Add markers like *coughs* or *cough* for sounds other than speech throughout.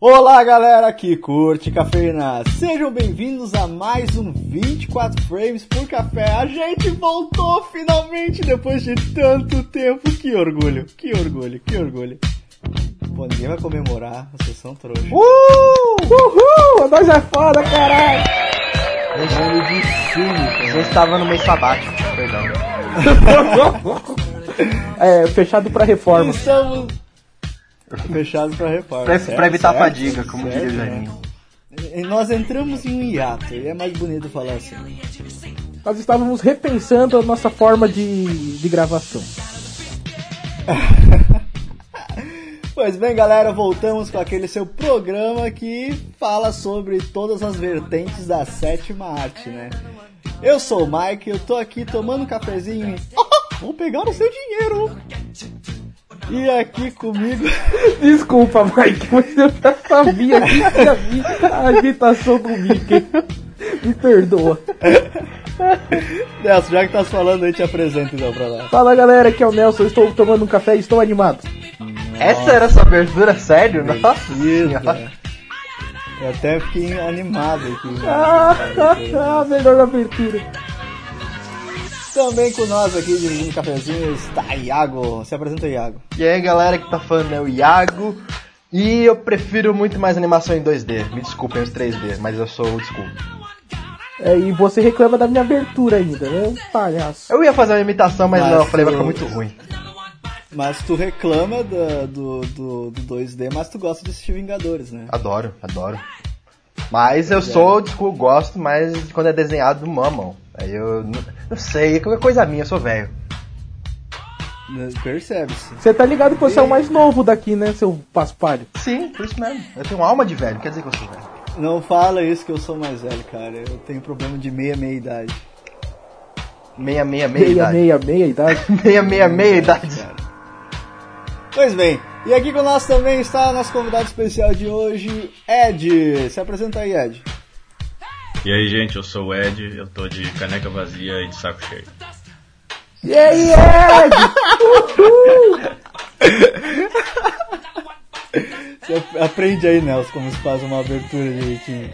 Olá galera que curte cafeína, sejam bem-vindos a mais um 24 Frames por Café. A gente voltou finalmente depois de tanto tempo, que orgulho, que orgulho, que orgulho. Pô, ninguém vai comemorar, vocês são trouxa. Uh! Uhul! Nós é foda, caralho! Orgulho de filme, Você estava no mês sabático, perdão. *laughs* *laughs* é, fechado pra reforma. Estamos fechados pra reforma. Pra, certo, pra evitar certo, fadiga, como certo, diria o né? Janinho. E Nós entramos em um hiato, e é mais bonito falar assim. Nós estávamos repensando a nossa forma de, de gravação. *laughs* Pois bem, galera, voltamos com aquele seu programa que fala sobre todas as vertentes da sétima arte, né? Eu sou o Mike, eu tô aqui tomando um cafezinho *laughs* e... Vou pegar o seu dinheiro! E aqui comigo... *laughs* Desculpa, Mike, mas eu já sabia que ia vir a agitação do Mickey. Me perdoa. Nelson, já que tá falando aí, te apresento então pra lá. Fala galera, aqui é o Nelson, estou tomando um café e estou animado. Essa era a sua abertura, sério? Nossa Isso, senhora. né? Eu até fiquei animado aqui. né? Ah, *laughs* melhor abertura. Também com nós aqui, dirigindo o cafezinho, está Iago. Se apresenta, Iago. E aí, galera que tá falando é o Iago. E eu prefiro muito mais animação em 2D. Me desculpem os 3D, mas eu sou old school. É, e você reclama da minha abertura ainda, né? Palhaço. Eu ia fazer uma imitação, mas, Mas não, eu falei, vai tu- ficar muito ruim. Mas tu reclama da- do, do, do 2D, mas tu gosta de assistir Vingadores, né? Adoro, adoro. Mas eu sou school, gosto, mas quando é desenhado, mamam. Aí eu não, não sei, qualquer coisa minha, eu sou velho. Percebe-se. Você tá ligado que você é o mais novo daqui, né, seu paspalho? Sim, por isso mesmo. Eu tenho alma de velho, quer dizer que eu sou velho. Não fala isso que eu sou mais velho, cara. Eu tenho problema de meia, meia idade. Meia, meia, meia, Meia, idade. meia, meia idade. *laughs* Meia, meia, meia idade. Cara. Pois bem, e aqui com nós também está nosso convidado especial de hoje, Ed. Se apresenta aí, Ed. E aí, gente, eu sou o Ed, eu tô de caneca vazia e de saco cheio. E aí, Ed? *laughs* Você aprende aí, Nelson, como se faz uma abertura direitinho.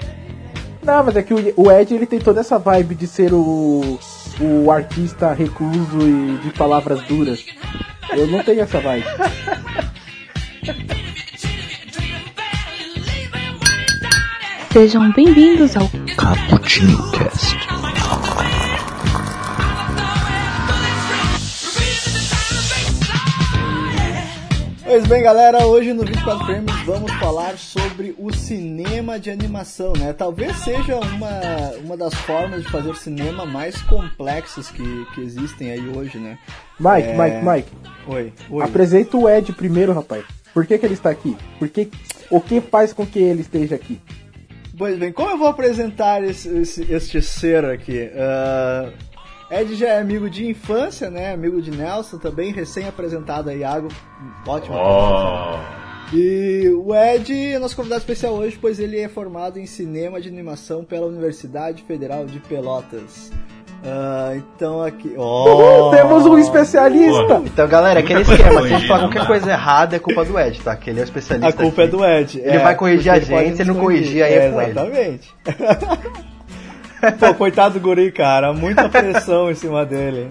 Não, mas é que o o Ed ele tem toda essa vibe de ser o, o artista recluso e de palavras duras. Eu não tenho essa vibe. *laughs* Sejam bem-vindos ao Cappuccino Cast. Pois bem, galera, hoje no 24 Frames vamos falar sobre o cinema de animação, né? Talvez seja uma, uma das formas de fazer cinema mais complexas que, que existem aí hoje, né? Mike, É. Mike, Mike. Oi, oi. Apresenta o Ed primeiro, rapaz. Por que, que ele está aqui? Por que, o que faz com que ele esteja aqui? Pois bem, como eu vou apresentar esse, esse- este ser aqui? Ah, Ed já é amigo de infância, né? Amigo de Nelson também, recém-apresentado aí, Iago. Ótimo. Oh! E o Ed é nosso convidado especial hoje, pois ele é formado em cinema de animação pela Universidade Federal de Pelotas. Ah, então aqui. Oh! temos um especialista! Então, galera, aquele esquema, se a gente falar qualquer coisa errada, é culpa do Ed, tá? Que ele é o especialista. A culpa é aqui. do Ed. Ele vai corrigir a gente, se não corrigir, aí é com ele. Exatamente. *laughs* Pô, coitado do guri, cara. Muita pressão em cima dele.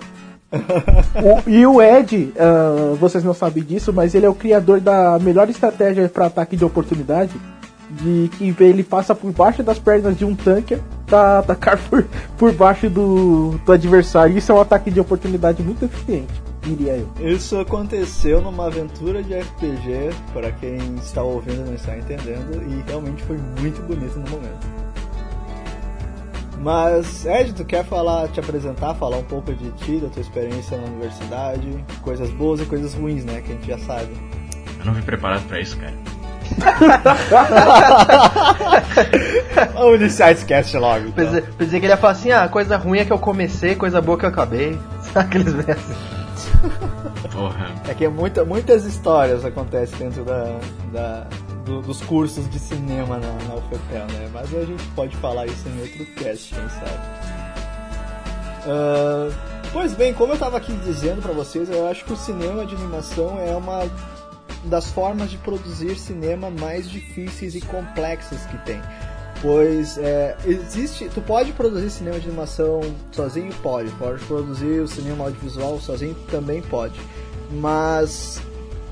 O- e o Ed, ah, vocês não sabem disso, mas ele é o criador da melhor estratégia para ataque de oportunidade. De que ele passa por baixo das pernas de um tanque pra atacar por, por baixo do, do adversário. Isso é um ataque de oportunidade muito eficiente, diria eu. Isso aconteceu numa aventura de RPG, para quem está ouvindo e não está entendendo, e realmente foi muito bonito no momento. Mas, Ed, tu quer falar, te apresentar, falar um pouco de ti, da tua experiência na universidade, coisas boas e coisas ruins, né, que a gente já sabe. Eu não vim preparado pra isso, cara. *laughs* Vamos iniciar esse cast logo. então. Pensei, pensei que ele ia falar assim, ah, coisa ruim é que eu comecei, coisa boa que eu acabei. *laughs* Sabe aqueles assim? Porra. É que muita, muitas histórias acontecem dentro da, da- do- dos cursos de cinema na, na UFPEL, né? Mas a gente pode falar isso em outro cast, quem sabe. Ah, pois bem, como eu estava aqui dizendo para vocês, eu acho que o cinema de animação é uma das formas de produzir cinema mais difíceis e complexas que tem. Pois é, existe. Tu pode produzir cinema de animação sozinho? Pode. Pode produzir o cinema audiovisual sozinho? Também pode. Mas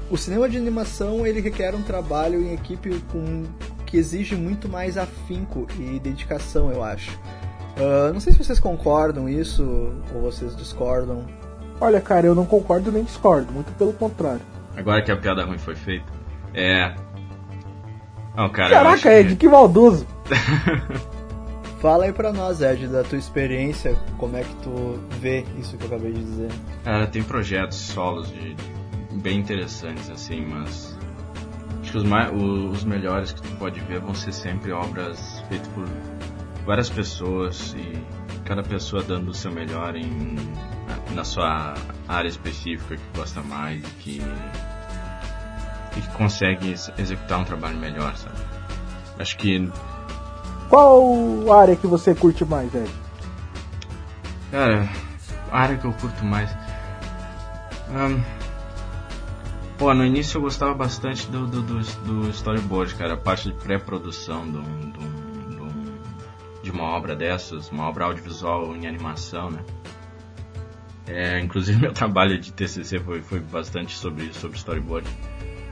o cinema de animação ele requer um trabalho em equipe com que exige muito mais afinco e dedicação, eu acho. Uh, não sei se vocês concordam isso ou vocês discordam. Olha, cara, eu não concordo nem discordo, muito pelo contrário. Agora que a piada ruim foi feita. É. Não, cara, Caraca, Ed, que... que maldoso! *laughs* Fala aí pra nós, Ed, da tua experiência, como é que tu vê isso que eu acabei de dizer. Cara, tem projetos solos de, bem interessantes, assim, mas acho que os, mais, os melhores que tu pode ver vão ser sempre obras feitas por várias pessoas e cada pessoa dando o seu melhor em, na sua área específica que gosta mais e que, e que consegue executar um trabalho melhor, sabe? Acho que. Qual área que você curte mais, Ed? Cara, a área que eu curto mais. Um, Pô, no início eu gostava bastante do, do, do, do storyboard, cara, a parte de pré-produção do, de uma obra dessas, uma obra audiovisual em animação, né? É, inclusive *laughs* meu trabalho de TCC foi, foi bastante sobre, sobre storyboard.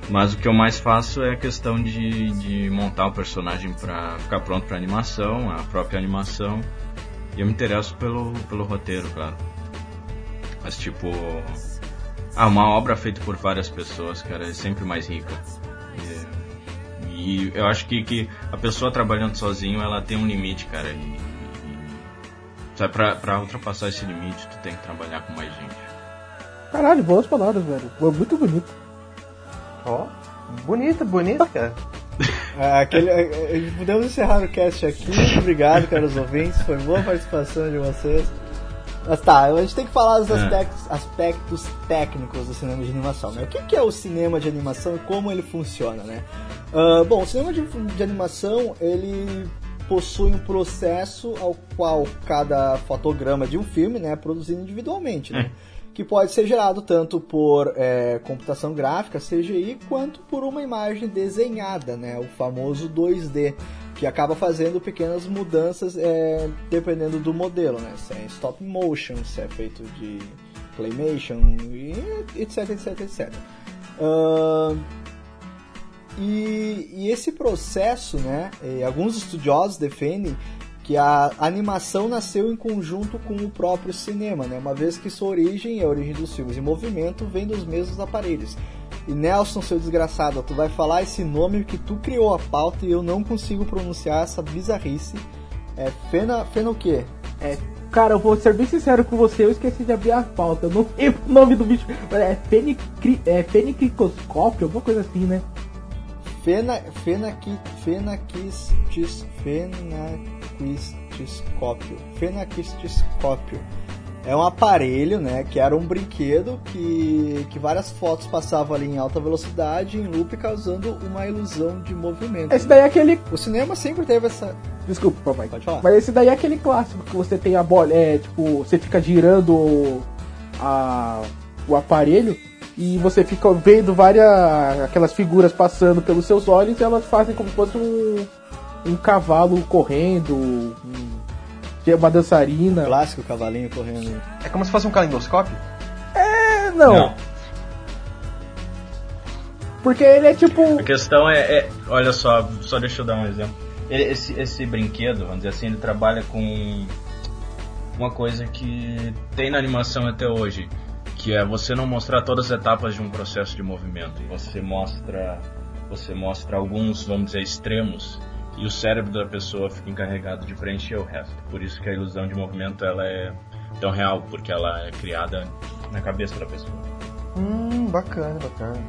Mas o que eu mais faço é a questão de, de montar o personagem para ficar pronto para animação, a própria animação. E eu me interesso pelo, pelo roteiro, claro. Mas tipo, ah, uma obra feita por várias pessoas, cara, é sempre mais rica. E, e eu acho que, que a pessoa trabalhando sozinho, ela tem um limite, cara. E, e pra, pra ultrapassar esse limite, tu tem que trabalhar com mais gente. Caralho, boas palavras, velho. Foi muito bonito. Ó, oh, bonito, bonito, cara. É, *laughs* aquele, é, é, podemos encerrar o cast aqui. Obrigado, caros ouvintes. Foi boa participação de vocês. Mas tá, a gente tem que falar dos é. aspectos, aspectos técnicos do cinema de animação, né? O que, que é o cinema de animação e como ele funciona, né? Uh, bom, o cinema de, de animação, ele possui um processo ao qual cada fotograma de um filme né, é produzido individualmente, né? Que pode ser gerado tanto por é, computação gráfica, CGI, quanto por uma imagem desenhada, né? O famoso 2D que acaba fazendo pequenas mudanças é, dependendo do modelo, né? Se é stop motion, se é feito de claymation, etc, etc, etc. Uh, e, e, esse processo, né? alguns estudiosos defendem que a animação nasceu em conjunto com o próprio cinema, né? Uma vez que sua origem, a origem dos filmes em movimento, vem dos mesmos aparelhos. E Nelson, seu desgraçado, tu vai falar esse nome que tu criou a pauta e eu não consigo pronunciar essa bizarrice. É Fena. Fena o quê? É. Cara, eu vou ser bem sincero com você, eu esqueci de abrir a pauta. Eu não *laughs* lembro o nome do bicho. É, fenicri, é fenicricoscópio, alguma coisa assim, né? Fena. Fenaquis. Fenaquistis. Fenaquistiscópio. Fenaquistiscópio é um aparelho, né, que era um brinquedo que, que várias fotos passavam ali em alta velocidade, em loop, causando uma ilusão de movimento. Esse daí é aquele... O cinema sempre teve essa... Desculpa, papai. Pode falar. Mas esse daí é aquele clássico que você tem a bola, é, tipo, você fica girando a, o aparelho e você fica vendo várias aquelas figuras passando pelos seus olhos e elas fazem como se fosse um, um cavalo correndo, um que é uma dançarina. Clássico cavalinho correndo. É como se fosse um calendoscópio? É, não. não. Porque ele é tipo. A questão é, é, Olha só, só deixa eu dar um exemplo. Esse, esse brinquedo, vamos dizer assim, ele trabalha com uma coisa que tem na animação até hoje, que é você não mostrar todas as etapas de um processo de movimento. Você mostra, você mostra alguns, vamos dizer, extremos e o cérebro da pessoa fica encarregado de preencher o resto. Por isso que a ilusão de movimento ela é tão real, porque ela é criada na cabeça da pessoa. Hum, bacana, bacana.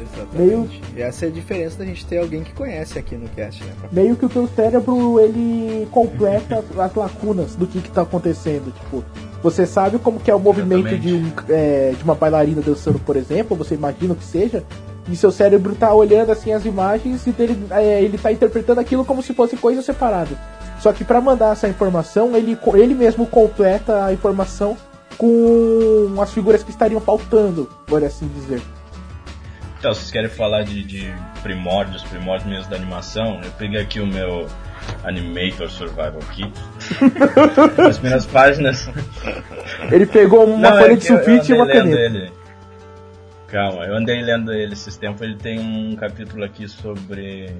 Exatamente. Meio... E essa é a diferença da gente ter alguém que conhece aqui no cast, né? Meio que o teu cérebro, ele completa as lacunas do que que tá acontecendo, tipo... Você sabe como que é o movimento de, um, é, de uma bailarina dançando, por exemplo, você imagina que seja, e seu cérebro tá olhando assim as imagens e ele, é, ele tá interpretando aquilo como se fosse coisa separada. Só que para mandar essa informação, ele, ele mesmo completa a informação com as figuras que estariam faltando, por assim dizer. Então, vocês querem falar de, de primórdios, primórdios mesmo da animação? Eu peguei aqui o meu Animator Survival Kit. As primeiras páginas. Ele pegou uma Não, folha é de sulfite e uma caneta. Ele. Calma, eu andei lendo ele esses tempos. Ele tem um capítulo aqui sobre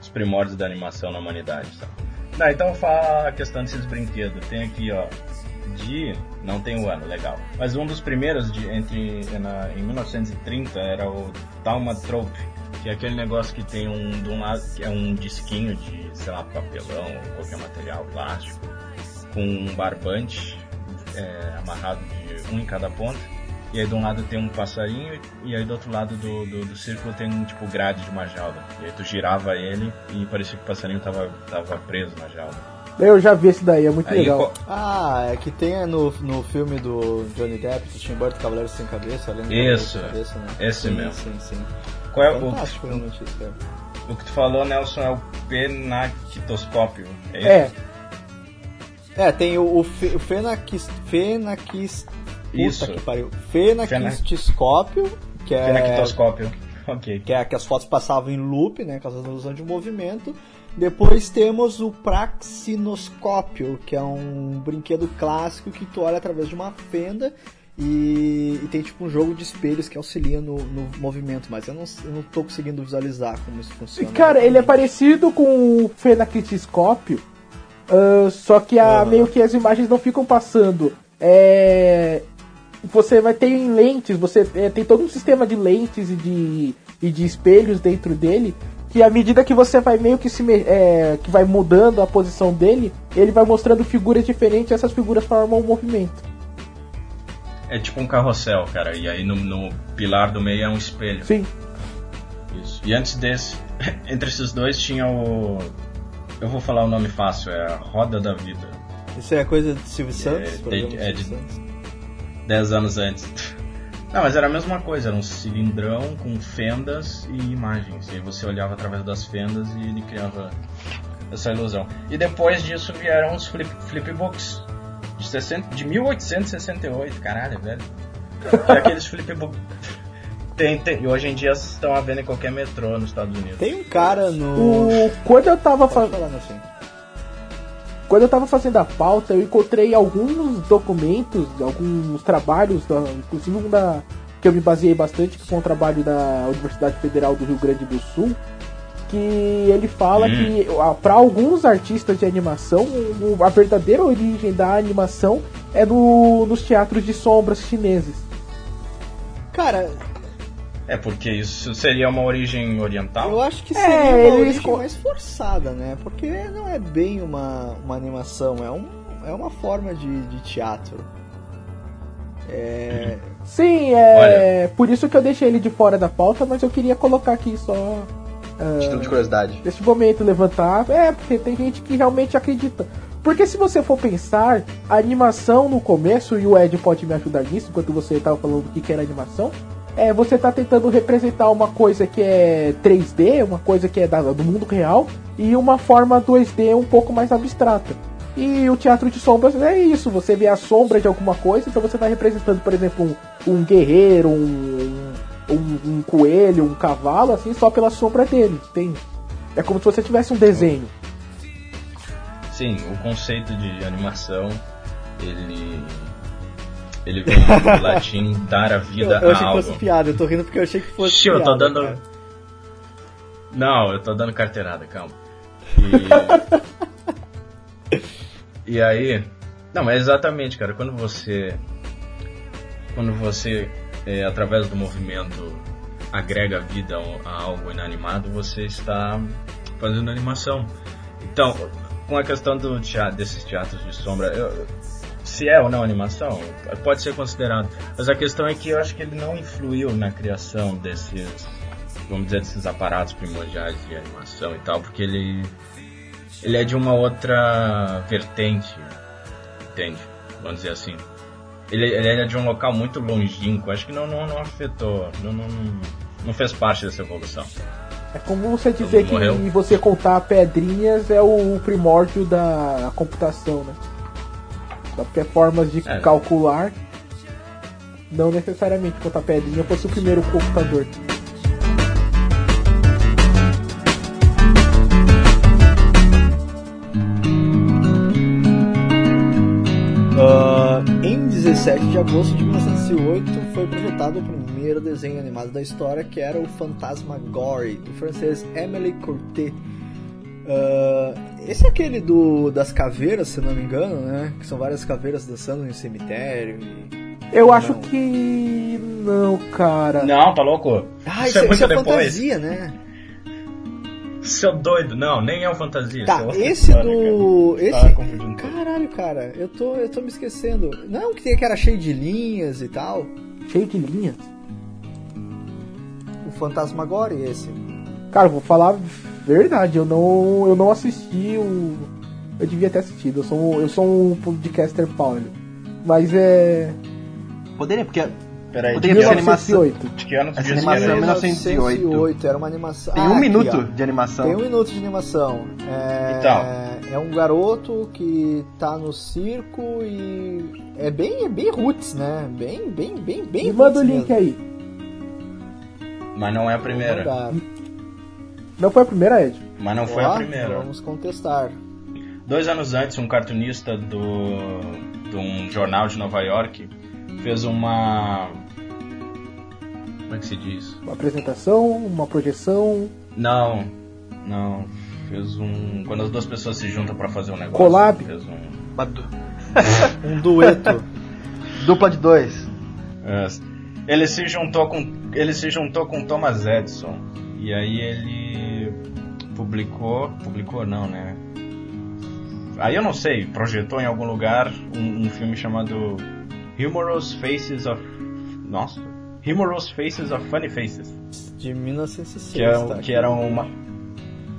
os primórdios da animação na humanidade. Sabe? Não, então fala a questão desses brinquedos. Tem aqui, ó, de. Não tem o ano, legal. Mas um dos primeiros de entre na- em 1930 era o Taumatrope, que é aquele negócio que tem um de um lado que é um disquinho de, sei lá, papelão ou qualquer material plástico com um barbante é, amarrado de um em cada ponta. E aí de um lado tem um passarinho e aí do outro lado do, do, do círculo tem um tipo grade de uma jaula. E aí tu girava ele e parecia que o passarinho tava, tava preso na jaula. Eu já vi esse daí, é muito Aí, legal. co- Ah, é que tem no, no filme do Johnny Depp, do Tim Burton, Cavaleiro Sem Cabeça, além do Isso, Cabeça, né? esse sim, mesmo. Sim, sim. Qual é o, Fantástico, isso, cara. o que tu falou, Nelson, é o penactoscópio. É? É, É, tem o, o, fe, o Isso. que pariu. Fenaquistiscópio, que é... Penactoscópio. *laughs* Ok. que é que as fotos passavam em loop, né, causando ilusão de movimento. Depois temos o praxinoscópio, que é um brinquedo clássico que tu olha através de uma fenda e, e tem tipo um jogo de espelhos que auxilia no, no movimento, mas eu não, eu não tô conseguindo visualizar como isso funciona. Cara, ele é parecido com o Fenacritiscópio, ah, só que a, Aham. meio que as imagens não ficam passando. É, você vai ter em lentes, você é, tem todo um sistema de lentes e de, e de espelhos dentro dele, que à medida que você vai meio que se é, que vai mudando a posição dele, ele vai mostrando figuras diferentes, e essas figuras formam um movimento. É tipo um carrossel, cara. E aí no, no pilar do meio é um espelho. Sim. Isso. E antes desse, *laughs* entre esses dois tinha o. Eu vou falar o nome fácil, é a Roda da Vida. Isso é coisa de Silvio Santos? É, é de- Santos? Dez anos antes. *laughs* Não, mas era a mesma coisa, era um cilindrão com fendas e imagens. E aí você olhava através das fendas e ele criava essa ilusão. E depois disso vieram os flip, flipbooks. De, 60, de 1868, caralho, velho. E aqueles flipbooks. *laughs* Tem, tem, e hoje em dia estão à venda em qualquer metrô nos Estados Unidos. Tem um cara no... O, quando eu tava falando. filho. Quando eu tava fazendo a pauta, eu encontrei alguns documentos, alguns trabalhos, da- inclusive um da, que eu me baseei bastante, que foi um trabalho da Universidade Federal do Rio Grande do Sul, que ele fala Hum. que para alguns artistas de animação, o- a verdadeira origem da animação é no, nos teatros de sombras chineses. Cara, É porque isso seria uma origem oriental? Eu acho que É, seria uma eles origem co- mais forçada, né? Porque não é bem uma, uma animação, é, um, é uma forma de, de teatro. É, Sim, é por isso que eu deixei ele de fora da pauta, mas eu queria colocar aqui só Título de curiosidade. nesse momento levantar. É, porque tem gente que realmente acredita. Porque se você for pensar, a animação no começo, e o Ed pode me ajudar nisso, enquanto você estava falando do que que era animação, é você tá tentando representar uma coisa que é 3D, uma coisa que é da- do mundo real, e uma forma 2D um pouco mais abstrata. E o teatro de sombras é isso, você vê a sombra de alguma coisa, então você tá representando, por exemplo, um, um guerreiro, um, um, um coelho, um cavalo, assim, só pela sombra dele, tem. É como se você tivesse um desenho. Sim, o conceito de animação, ele. Ele vem *laughs* do latim dar a eu, vida eu a achei que algo. fosse piada, eu tô rindo porque eu achei que fosse Xiu, eu piada. tô dando. cara. Não, eu tô dando carteirada, calma. E... *laughs* e aí. Não, mas exatamente, cara, quando você. Quando você, é, através do movimento, agrega vida a algo inanimado, você está fazendo animação. Então, com a questão do teatro, desses teatros de sombra, eu- se é ou não animação, pode ser considerado. Mas a questão é que eu acho que ele não influiu na criação desses, vamos dizer, desses aparatos primordiais de animação e tal, porque ele, ele é de uma outra vertente, entende? Vamos dizer assim. Ele, ele é de um local muito longínquo, acho que não, não, não afetou, não, não, não, fez parte dessa evolução. É como você dizer que você contar pedrinhas é o primórdio da computação, né? Só porque é formas de É. calcular, não necessariamente contar pedrinha fosse o primeiro computador. 7 de agosto de 1908 foi projetado o primeiro desenho animado da história, que era o Fantasmagorie, do francês Emily Cortet. Uh, esse é aquele do, das caveiras, se não me engano, né? Que são várias caveiras dançando em cemitério. E... Eu Não. acho que. Não, cara. Não, tá louco? Ah, isso, isso, é muito isso é depois. fantasia, né? Seu doido. Não, nem é o fantasia. Tá, é esse história, do. cara. Esse. Tá. Caralho, cara, eu tô, eu tô me esquecendo. Não, que tem que era cheio de linhas e tal. Cheio de linhas. O Fantasmagorie, esse. Cara, vou falar a verdade, eu não, eu não assisti o. Eu devia ter assistido, eu sou, um- eu sou um podcaster Paulo. Mas é. Poderia, porque Peraí, de ser que ano- animação. 1908. de que ano Essa animação era é isso? 1908. 1908, era uma animação. tem Ah, um aqui, minuto ó. de animação. Tem um minuto de animação. É, Então. é um garoto que tá no circo e é bem, é bem roots, né? Bem, bem, bem, bem. Me manda o link mesmo. aí. Mas não é a primeira. Não foi a primeira, Ed? Mas não foi Ó, a primeira. Vamos contestar. Dois anos antes, um cartunista do, de um jornal de Nova York fez uma. Como é que se diz? Uma apresentação, uma projeção. Não, não. Fez um. Quando as duas pessoas se juntam pra fazer um negócio. Collab? Fez um. *laughs* Um dueto. dupla de dois. É, ele se juntou com ele se juntou com Thomas Edison e aí ele publicou publicou não né aí eu não sei projetou em algum lugar um, um filme chamado Humorous Faces of nossa Humorous Faces of Funny Faces De 1906. que, é, tá? que era uma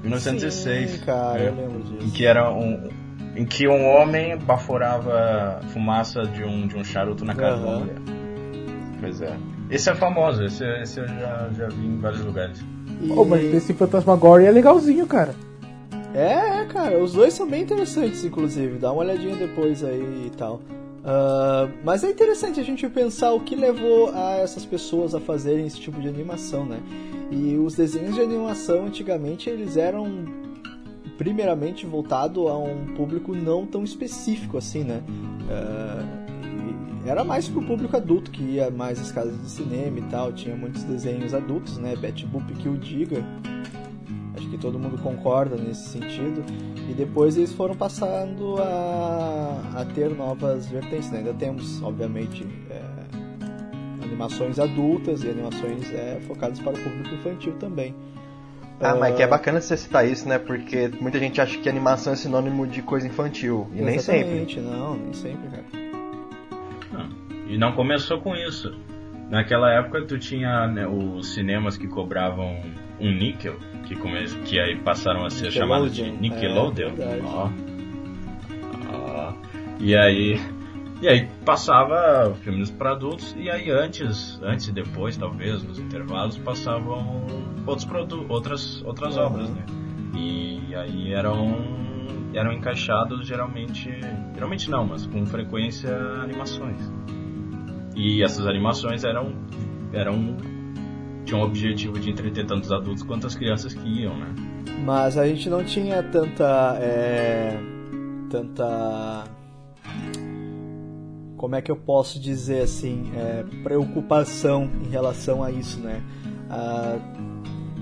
1906 Sim, cara, é, eu lembro em disso. que era um em que um homem baforava fumaça de um de um charuto na cara de uma Aham. mulher Pois é. Esse é famoso, esse, esse eu já, já vi em vários lugares. E- Pô, mas esse Fantasmagoria é legalzinho, cara. É, é, cara, os dois são bem interessantes, inclusive. Dá uma olhadinha depois aí e tal. Ah, mas é interessante a gente pensar o que levou a essas pessoas a fazerem esse tipo de animação, né? E os desenhos de animação antigamente eles eram primeiramente voltado a um público não tão específico assim, né? E era mais pro público adulto que ia mais às casas de cinema e tal. Tinha muitos desenhos adultos, né? Betty Boop que o diga. Que todo mundo concorda nesse sentido. E depois eles foram passando a, a ter novas vertentes. Né? Ainda temos, obviamente, é, animações adultas e animações é, focadas para o público infantil também. Ah, mas que é bacana você citar isso, né? Porque muita gente acha que animação é sinônimo de coisa infantil. E nem sempre. Exatamente, não, nem sempre, cara. Não. E não começou com isso. Naquela época tu tinha né, os cinemas que cobravam um níquel, que, come... que aí passaram a ser chamados de Nickelodeon, Nickelodeon. é, verdade. Ó. Ó. E aí. E aí passava filmes para adultos e aí antes, antes e depois, talvez, nos intervalos, passavam outros produ outras, outras Uhum. obras, né? E aí eram eram encaixados geralmente, geralmente não, mas com frequência animações. E essas animações eram eram tinham o objetivo de entreter tanto os adultos quanto as crianças que iam, né? Mas a gente não tinha tanta. é, tanta. Como é que eu posso dizer assim? é, preocupação em relação a isso, né? Ah,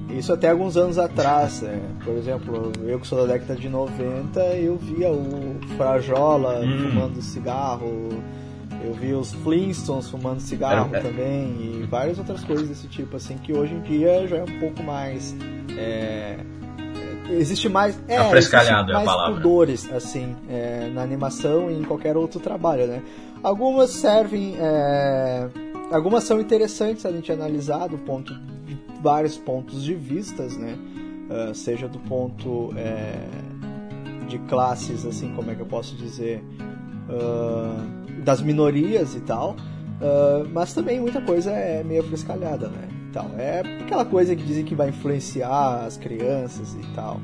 isso até alguns anos atrás, né? por exemplo, eu que sou da década de 90, eu via o Frajola Hum. fumando cigarro, eu via os Flintstones fumando cigarro é. também e várias outras coisas desse tipo, assim, que hoje em dia já é um pouco mais. é, é, existe mais. É, Afrescalhado existe é a mais palavra. pudores, assim, é, na animação e em qualquer outro trabalho, né? Algumas servem. é, algumas são interessantes a gente analisar do ponto de vários pontos de vistas, né? Ah, seja do ponto é, de classes, assim, como é que eu posso dizer, ah, das minorias e tal, ah, mas também muita coisa é meio frescalhada, né? Então, é aquela coisa que dizem que vai influenciar as crianças e tal.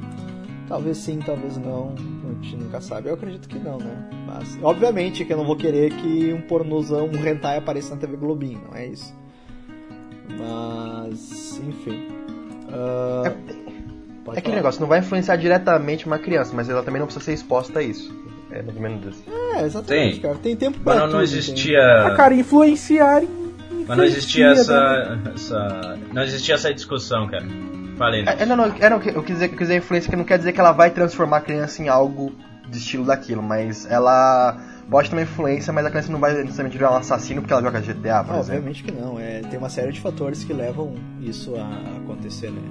Talvez sim, talvez não, a gente nunca sabe. Eu acredito que não, né? Mas, obviamente que eu não vou querer que um pornozão, um hentai apareça na TV Globinho, não é isso. Mas, enfim. Ah, pode É aquele negócio, não vai influenciar diretamente uma criança, mas ela também não precisa ser exposta a isso. É mais ou menos isso. É, exatamente, Tem. cara. Tem tempo pra Mas não, tudo, não existia. Ah, cara, influenciar. Mas não existia influencia, né? essa, essa. Não existia essa discussão, cara. Falei, né? É, é, não, não, é, não, eu quis dizer, eu quis dizer influência que não quer dizer que ela vai transformar a criança em algo de estilo daquilo, mas ela pode ter uma influência, mas a criança não vai necessariamente virar um assassino porque ela joga GTA, por Ah, exemplo. obviamente que não. É, tem uma série de fatores que levam isso a acontecer, né?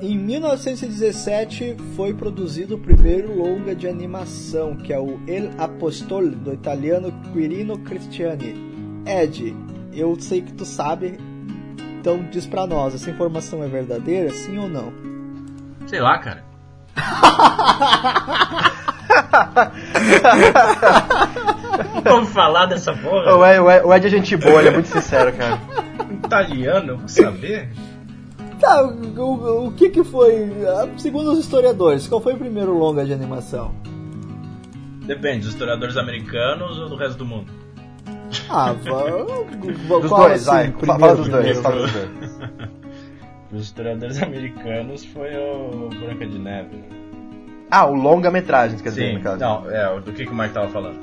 Em 1917 foi produzido o primeiro longa de animação, que é o El Apostol, do italiano Quirino Cristiani. Ed, eu sei que tu sabe, então diz pra nós, essa informação é verdadeira, sim ou não? Sei lá, cara. *laughs* Vamos falar dessa porra? O Ed, o Ed- o Ed é gente boa, ele é muito sincero, cara. Italiano, eu vou saber? Tá, o, o- que que foi, ah, segundo os historiadores, qual foi o primeiro longa de animação? Depende, dos historiadores americanos ou do resto do mundo? Ah, *laughs* va- Dos qual, dois, assim, vai. primeiro, Fala dos dois, fala dos dois. *laughs* Dos historiadores americanos foi o Branca de Neve. né? Ah, o longa-metragem, quer dizer, Sim, no caso. não, é, do que, que o Mike tava falando?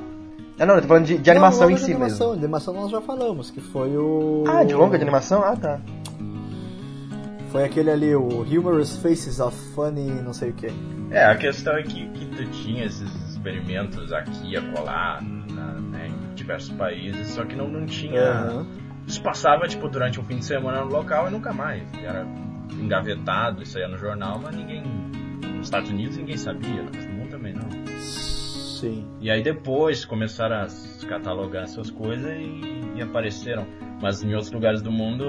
É, não, eu tô falando de, de Não, animação em de si animação. mesmo. De animação nós já falamos, que foi o... Ah, de longa de animação? Ah, tá. Foi aquele ali, o Humorous Faces of Funny não sei o que. É, a questão é que, que tu tinha esses experimentos aqui e acolá, na, né, em diversos países, só que não, não tinha... Isso passava, tipo, durante um fim de semana no local e nunca mais. Era engavetado, isso ia no jornal, mas ninguém... Nos Estados Unidos ninguém sabia, no mundo também não. Sim. E aí depois começaram a catalogar essas coisas e, e apareceram. Mas em outros lugares do mundo,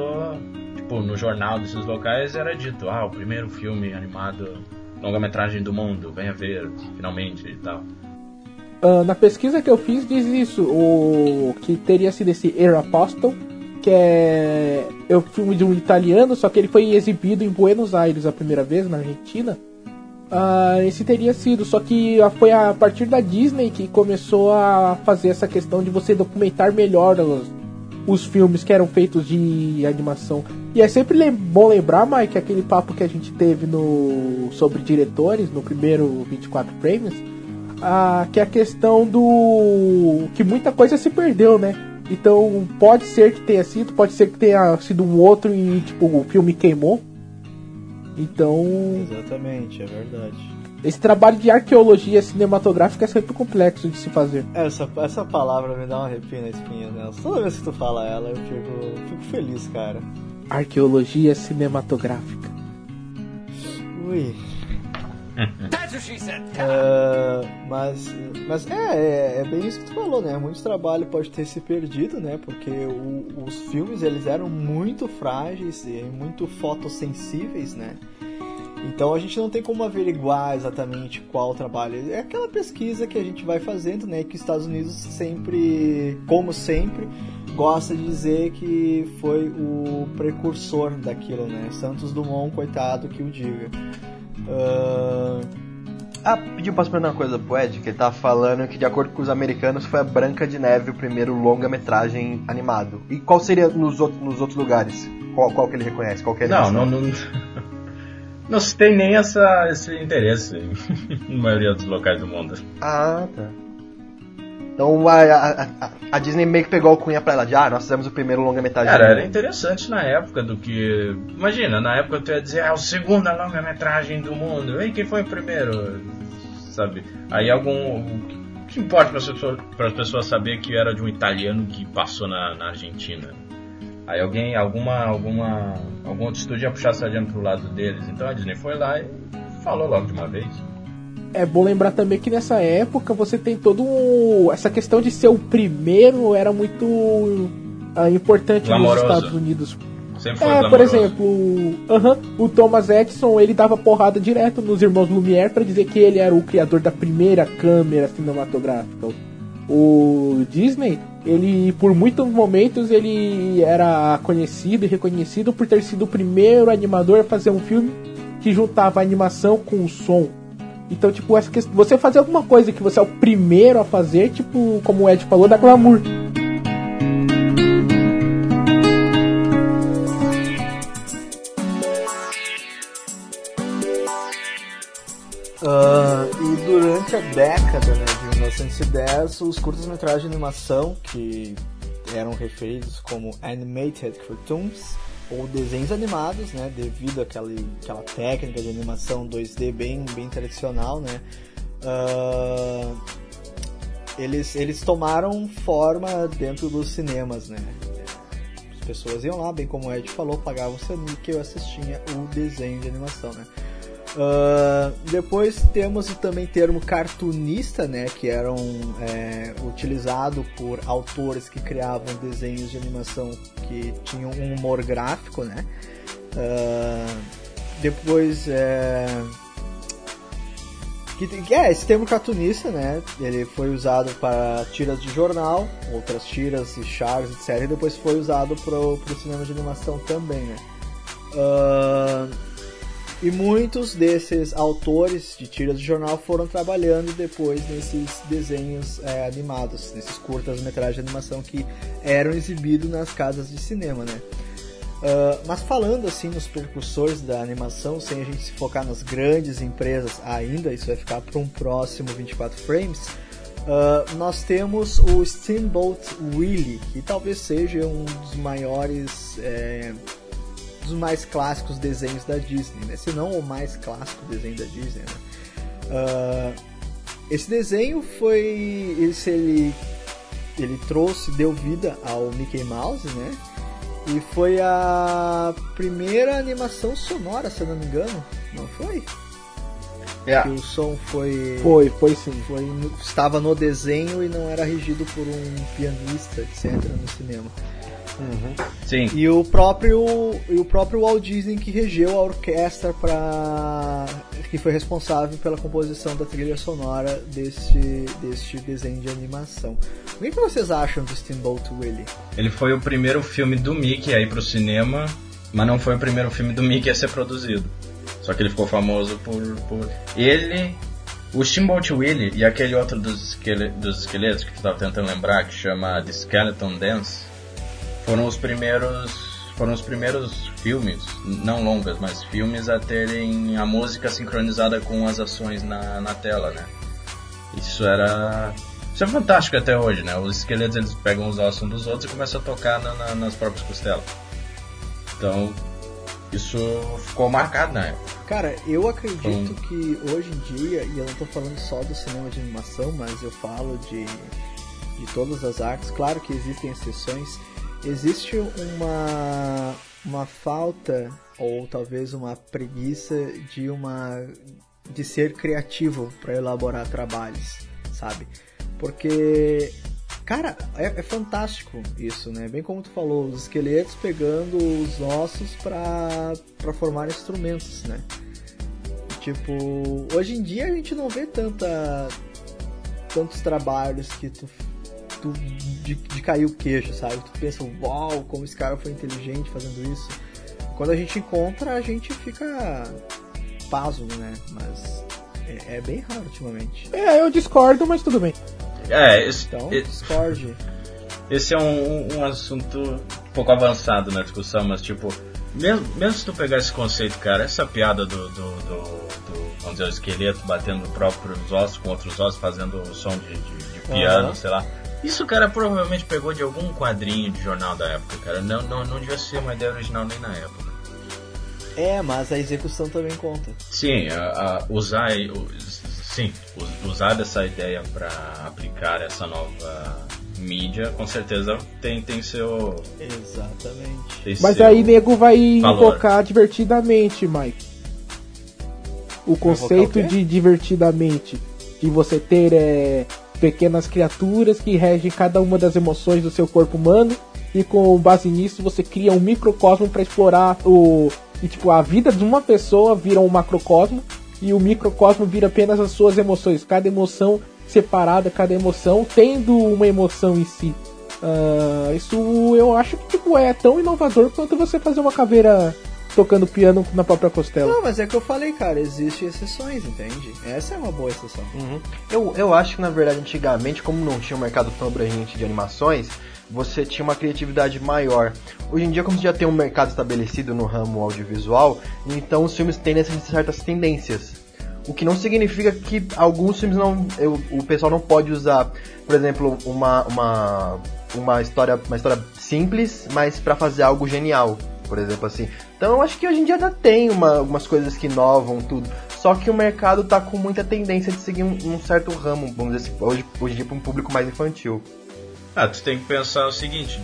tipo, no jornal desses locais era dito, ah, o primeiro filme animado, longa-metragem do mundo, venha ver, finalmente e tal. Ah, na pesquisa que eu fiz diz isso, o que teria sido esse Air Apostle, que é, é o filme de um italiano, só que ele foi exibido em Buenos Aires a primeira vez, na Argentina. Ah, esse teria sido, só que foi a partir da Disney que começou a fazer essa questão de você documentar melhor os, os filmes que eram feitos de animação. E é sempre bom lembrar, Mike, aquele papo que a gente teve no sobre diretores, no primeiro 24 Frames, ah, que é a questão do. que muita coisa se perdeu, né? Então pode ser que tenha sido, pode ser que tenha sido um outro e tipo o filme queimou. Então Exatamente, é verdade. Esse trabalho de arqueologia cinematográfica é sempre complexo de se fazer. Essa, essa palavra me dá um arrepio na espinha, Nelson. Toda vez que tu fala ela, eu fico, fico feliz, cara. Arqueologia cinematográfica. Ui. Ah, mas mas é, é, é bem isso que tu falou, né? Muito trabalho pode ter se perdido, né? Porque o- os filmes eles eram muito frágeis e muito fotossensíveis, né? Então a gente não tem como averiguar exatamente qual trabalho. É aquela pesquisa que a gente vai fazendo, né? Que os Estados Unidos sempre, como sempre, gosta de dizer que foi o precursor daquilo, né? Santos Dumont, coitado, que o diga. Ah, Ah, pediu posso perguntar uma coisa pro Ed, que ele tava falando que de acordo com os americanos foi a Branca de Neve o primeiro longa-metragem animado. E qual seria nos outros, nos outros lugares? Qual, qual que ele reconhece? Qual que é Não, não, não, não se tem nem essa, esse interesse *laughs* na maioria dos locais do mundo. Ah, tá. Então a, a, a- Disney meio que pegou o cunha pra ela de, ah, nós fizemos o primeiro longa-metragem. Cara, era interessante na época do que. Imagina, na época tu ia dizer, ah, o segunda longa-metragem do mundo. E quem foi o primeiro? Sabe? Aí algum. O que importa para as pessoas, pessoas saber que era de um italiano que passou na, na Argentina? Aí alguém, alguma, alguma, algum outro estúdio ia puxar sardinha pro lado deles. Então a Disney foi lá e falou logo de uma vez. É bom lembrar também que nessa época você tem todo um. Essa questão de ser o primeiro era muito ah, importante nos. Estados Unidos. Sempre foi É, por exemplo, aham, o Thomas Edison ele dava porrada direto nos irmãos Lumière para dizer que ele era o criador da primeira câmera cinematográfica. O Disney, ele por muitos momentos ele era conhecido e reconhecido por ter sido o primeiro animador a fazer um filme que juntava animação com o som. Então, tipo, essa questão, você fazer alguma coisa que você é o primeiro a fazer, tipo, como o Ed falou, da glamour. Ah, e durante a década né, de 1910, os curtas-metragens de animação, que eram referidos como animated cartoons, ou desenhos animados, né, devido àquela, àquela técnica de animação 2D bem, bem tradicional, né, ah, eles, eles tomaram forma dentro dos cinemas, né, as pessoas iam lá, bem como o Ed falou, pagavam seu níquel e assistia o desenho de animação, né. Uh, depois temos também o termo cartunista, né, que eram é, utilizado por autores que criavam desenhos de animação que tinham um humor gráfico, né. Uh, depois é, que, é, esse termo cartunista, né, ele foi usado para tiras de jornal, outras tiras e chars, etc. E depois foi usado para o cinema de animação também, né. Uh, e muitos desses autores de tiras de jornal foram trabalhando depois nesses desenhos é, animados, nesses curtas-metragens de animação que eram exibidos nas casas de cinema, né? Uh, mas falando assim nos percussores da animação, sem a gente se focar nas grandes empresas ainda, isso vai ficar para um próximo 24 frames. Uh, nós temos o Steamboat Willie, que talvez seja um dos maiores é, dos mais clássicos desenhos da Disney, né? Se não o mais clássico desenho da Disney, né? Uh, esse desenho foi esse ele ele trouxe deu vida ao Mickey Mouse, né? E foi a primeira animação sonora, se eu não me engano, não foi? Yeah. Que o som foi Foi, foi sim. foi estava no desenho e não era regido por um pianista, etc, no cinema. Sim. E o próprio e o próprio Walt Disney que regeu a orquestra para que foi responsável pela composição da trilha sonora deste deste desenho de animação. O que, vocês acham do Steamboat Willie? Ele foi o primeiro filme do Mickey a ir pro cinema, mas não foi o primeiro filme do Mickey a ser produzido. Só que ele ficou famoso por. por... Ele, o Steamboat Willie e aquele outro dos, esquele... dos esqueletos que tu estava tentando lembrar, que chama The Skeleton Dance, foram os primeiros. Foram os primeiros filmes, não longas, mas filmes a terem a música sincronizada com as ações na, na tela, né? Isso era. Isso é fantástico até hoje, né? Os esqueletos eles pegam os ossos um dos outros e começam a tocar na, na, nas próprias costelas. Então, isso ficou marcado na época. Cara, eu acredito Hum. que hoje em dia, e eu não tô falando só do cinema de animação, mas eu falo de, de todas as artes, claro que existem exceções, existe uma, uma falta, ou talvez uma preguiça de uma de ser criativo para elaborar trabalhos, sabe? Porque Cara, é, é fantástico isso, né? Bem como tu falou, os esqueletos pegando os ossos pra, pra formar instrumentos, né? Tipo, hoje em dia a gente não vê tanta tantos trabalhos que tu, tu de, de cair o queixo, sabe? Tu pensa, uau, como esse cara foi inteligente fazendo isso. Quando a gente encontra, a gente fica pasmo, né? Mas é, é bem raro ultimamente. É, eu discordo, mas tudo bem. É, esse, Então, e- Discord. esse é um, um assunto um pouco avançado na discussão, mas tipo, mesmo, mesmo se tu pegar esse conceito, cara, essa piada do, do, do, do, vamos dizer, o esqueleto batendo próprios ossos com outros ossos, fazendo o som de, de, de piano, Aham. sei lá. Isso, cara, provavelmente pegou de algum quadrinho de jornal da época, cara. Não, não, não devia ser uma ideia original nem na época. É, mas a execução também conta. Sim, a, a usar, o- sim, us- usar dessa ideia para aplicar essa nova mídia, com certeza tem, tem seu. Exatamente. Tem Mas seu aí nego vai valor. invocar divertidamente, Mike. O conceito o de divertidamente, de você ter é, pequenas criaturas que regem cada uma das emoções do seu corpo humano e com base nisso você cria um microcosmo para explorar o e tipo a vida de uma pessoa vira um macrocosmo e o microcosmo vira apenas as suas emoções, cada emoção separada, cada emoção tendo uma emoção em si. Ah, isso eu acho que tipo, é tão inovador quanto você fazer uma caveira tocando piano na própria costela. Não, mas é que eu falei, cara, existem exceções, entende? Essa é uma boa exceção. Eu, eu acho que na verdade antigamente, como não tinha um mercado tão abrangente de animações, você tinha uma criatividade maior. Hoje em dia, como você já tem um mercado estabelecido no ramo audiovisual, então os filmes tendem a seguir certas tendências. O que não significa que alguns filmes não. eu- o pessoal não pode usar, por exemplo, uma, uma, uma, história, uma história simples, mas pra fazer algo genial. Por exemplo, assim. Então eu acho que hoje em dia ainda tem uma, algumas coisas que inovam tudo. Só que o mercado tá com muita tendência de seguir um, um certo ramo, vamos dizer assim, hoje, hoje em dia pra um público mais infantil. Ah, tu tem que pensar o seguinte: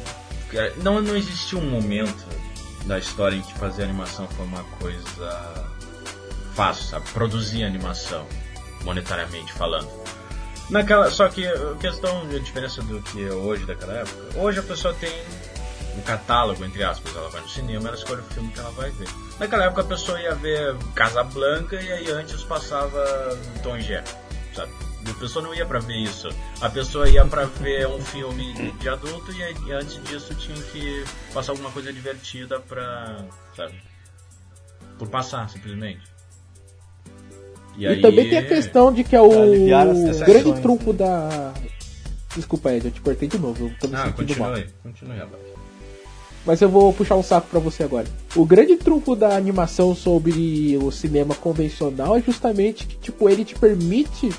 cara, não, não existiu um momento da história em que fazer animação foi uma coisa fácil, sabe? Produzir animação, monetariamente falando. Naquela, só que a questão, a diferença do que é hoje daquela época, hoje a pessoa tem um catálogo, entre aspas, ela vai no cinema, ela escolhe o filme que ela vai ver. Naquela época a pessoa ia ver Casablanca e aí antes passava Tom e Jerry, sabe? E a pessoa não ia pra ver isso. A pessoa ia pra ver um filme de, adulto e, aí, e antes disso tinha que passar alguma coisa divertida pra, sabe? Por passar, simplesmente. E, também tem a questão de que é o grande trunfo da. Desculpa, Ed, eu te cortei de novo, eu tô me Ah, sentindo mal. continue, continue, rapaz. Mas eu vou puxar um saco pra você agora. O grande trunfo da animação sobre o cinema convencional é justamente que, tipo, ele te permite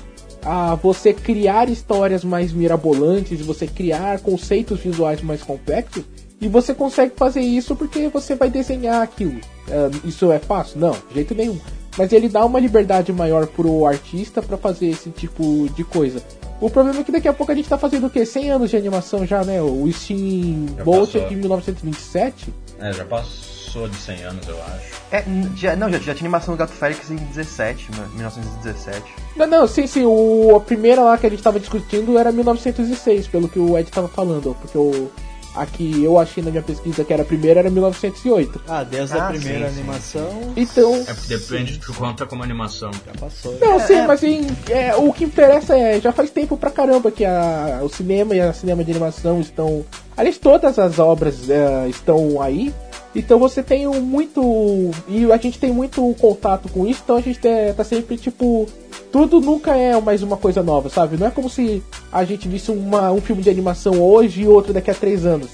a você criar histórias mais mirabolantes, você criar conceitos visuais mais complexos, e você consegue fazer isso porque você vai desenhar aquilo. Ah, isso é fácil? Não, de jeito nenhum. Mas ele dá uma liberdade maior pro artista pra fazer esse tipo de coisa. O problema é que daqui a pouco a gente tá fazendo o quê? 100 anos de animação já, né? O Steam Já Bolt é de 1927. É, já passou de 100 anos, eu acho. É, já, não, já, já tinha animação do Gato Félix em 17, né, 1917. Não, não, sim, sim. O, a primeira lá que a gente tava discutindo era 1906, pelo que o Ed tava falando. Porque o, a que eu achei na minha pesquisa que era a primeira era 1908. Ah, desde a Ah, primeira sim, sim, animação Então. É porque depende, tu conta como animação. já passou. Não, sim, é. mas assim, é, o que interessa é, já faz tempo pra caramba que a, o cinema e a cinema de animação estão. Aliás, todas as obras é, estão aí. Então você tem um muito. E a gente tem muito contato com isso, então a gente tá, tá sempre tipo. Tudo nunca é mais uma coisa nova, sabe? Não é como se a gente visse uma, um filme de animação hoje e outro daqui a três anos.